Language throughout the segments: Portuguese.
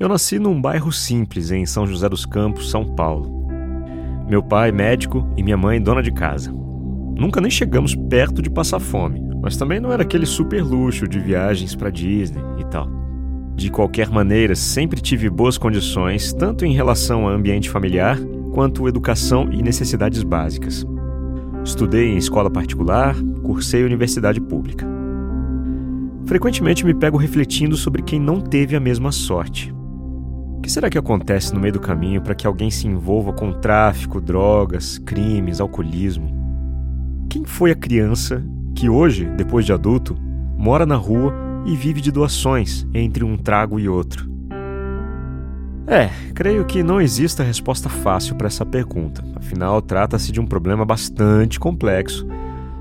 Eu nasci num bairro simples em São José dos Campos, São Paulo. Meu pai, médico, e minha mãe, dona de casa. Nunca nem chegamos perto de passar fome, mas também não era aquele super luxo de viagens para Disney e tal. De qualquer maneira, sempre tive boas condições, tanto em relação ao ambiente familiar quanto educação e necessidades básicas. Estudei em escola particular, cursei universidade pública. Frequentemente me pego refletindo sobre quem não teve a mesma sorte. O que será que acontece no meio do caminho para que alguém se envolva com tráfico, drogas, crimes, alcoolismo? Quem foi a criança que hoje, depois de adulto, mora na rua e vive de doações entre um trago e outro? É, creio que não exista resposta fácil para essa pergunta. Afinal, trata-se de um problema bastante complexo,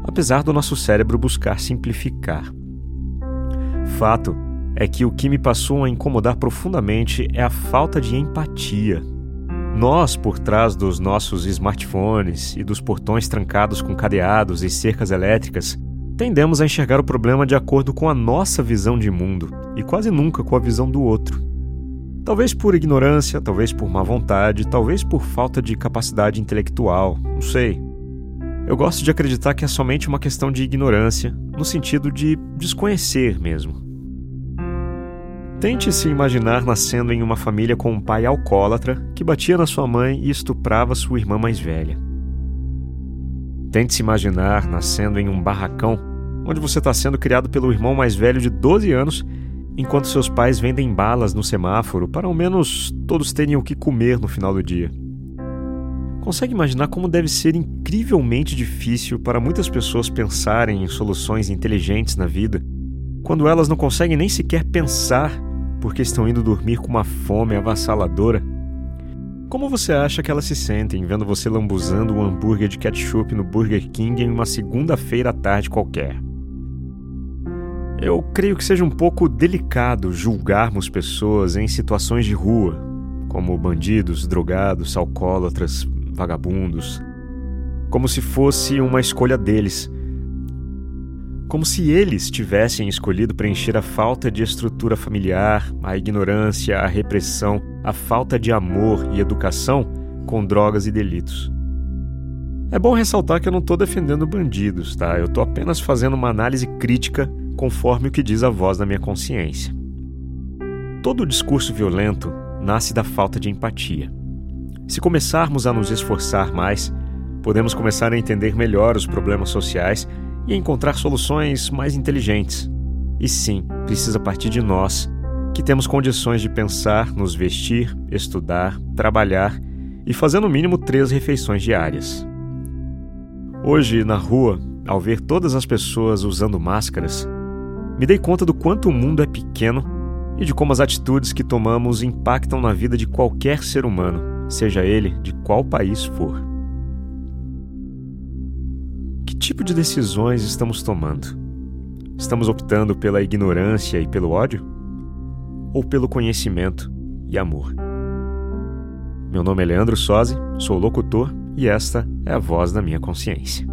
apesar do nosso cérebro buscar simplificar. Fato é que o que me passou a incomodar profundamente é a falta de empatia. Nós, por trás dos nossos smartphones e dos portões trancados com cadeados e cercas elétricas, tendemos a enxergar o problema de acordo com a nossa visão de mundo e quase nunca com a visão do outro. Talvez por ignorância, talvez por má vontade, talvez por falta de capacidade intelectual, não sei. Eu gosto de acreditar que é somente uma questão de ignorância, no sentido de desconhecer mesmo. Tente se imaginar nascendo em uma família com um pai alcoólatra que batia na sua mãe e estuprava sua irmã mais velha. Tente se imaginar nascendo em um barracão onde você está sendo criado pelo irmão mais velho de 12 anos, enquanto seus pais vendem balas no semáforo para ao menos todos terem o que comer no final do dia. Consegue imaginar como deve ser incrivelmente difícil para muitas pessoas pensarem em soluções inteligentes na vida, quando elas não conseguem nem sequer pensar porque estão indo dormir com uma fome avassaladora? Como você acha que elas se sentem vendo você lambuzando um hambúrguer de ketchup no Burger King em uma segunda-feira à tarde qualquer? Eu creio que seja um pouco delicado julgarmos pessoas em situações de rua, como bandidos, drogados, alcoólatras, vagabundos, como se fosse uma escolha deles como se eles tivessem escolhido preencher a falta de estrutura familiar, a ignorância, a repressão, a falta de amor e educação com drogas e delitos. É bom ressaltar que eu não estou defendendo bandidos, tá? Eu estou apenas fazendo uma análise crítica conforme o que diz a voz da minha consciência. Todo discurso violento nasce da falta de empatia. Se começarmos a nos esforçar mais, podemos começar a entender melhor os problemas sociais e encontrar soluções mais inteligentes. E sim, precisa partir de nós, que temos condições de pensar, nos vestir, estudar, trabalhar e fazer no mínimo três refeições diárias. Hoje, na rua, ao ver todas as pessoas usando máscaras, me dei conta do quanto o mundo é pequeno e de como as atitudes que tomamos impactam na vida de qualquer ser humano, seja ele de qual país for tipo de decisões estamos tomando? Estamos optando pela ignorância e pelo ódio? Ou pelo conhecimento e amor? Meu nome é Leandro Sozzi, sou locutor e esta é a voz da minha consciência.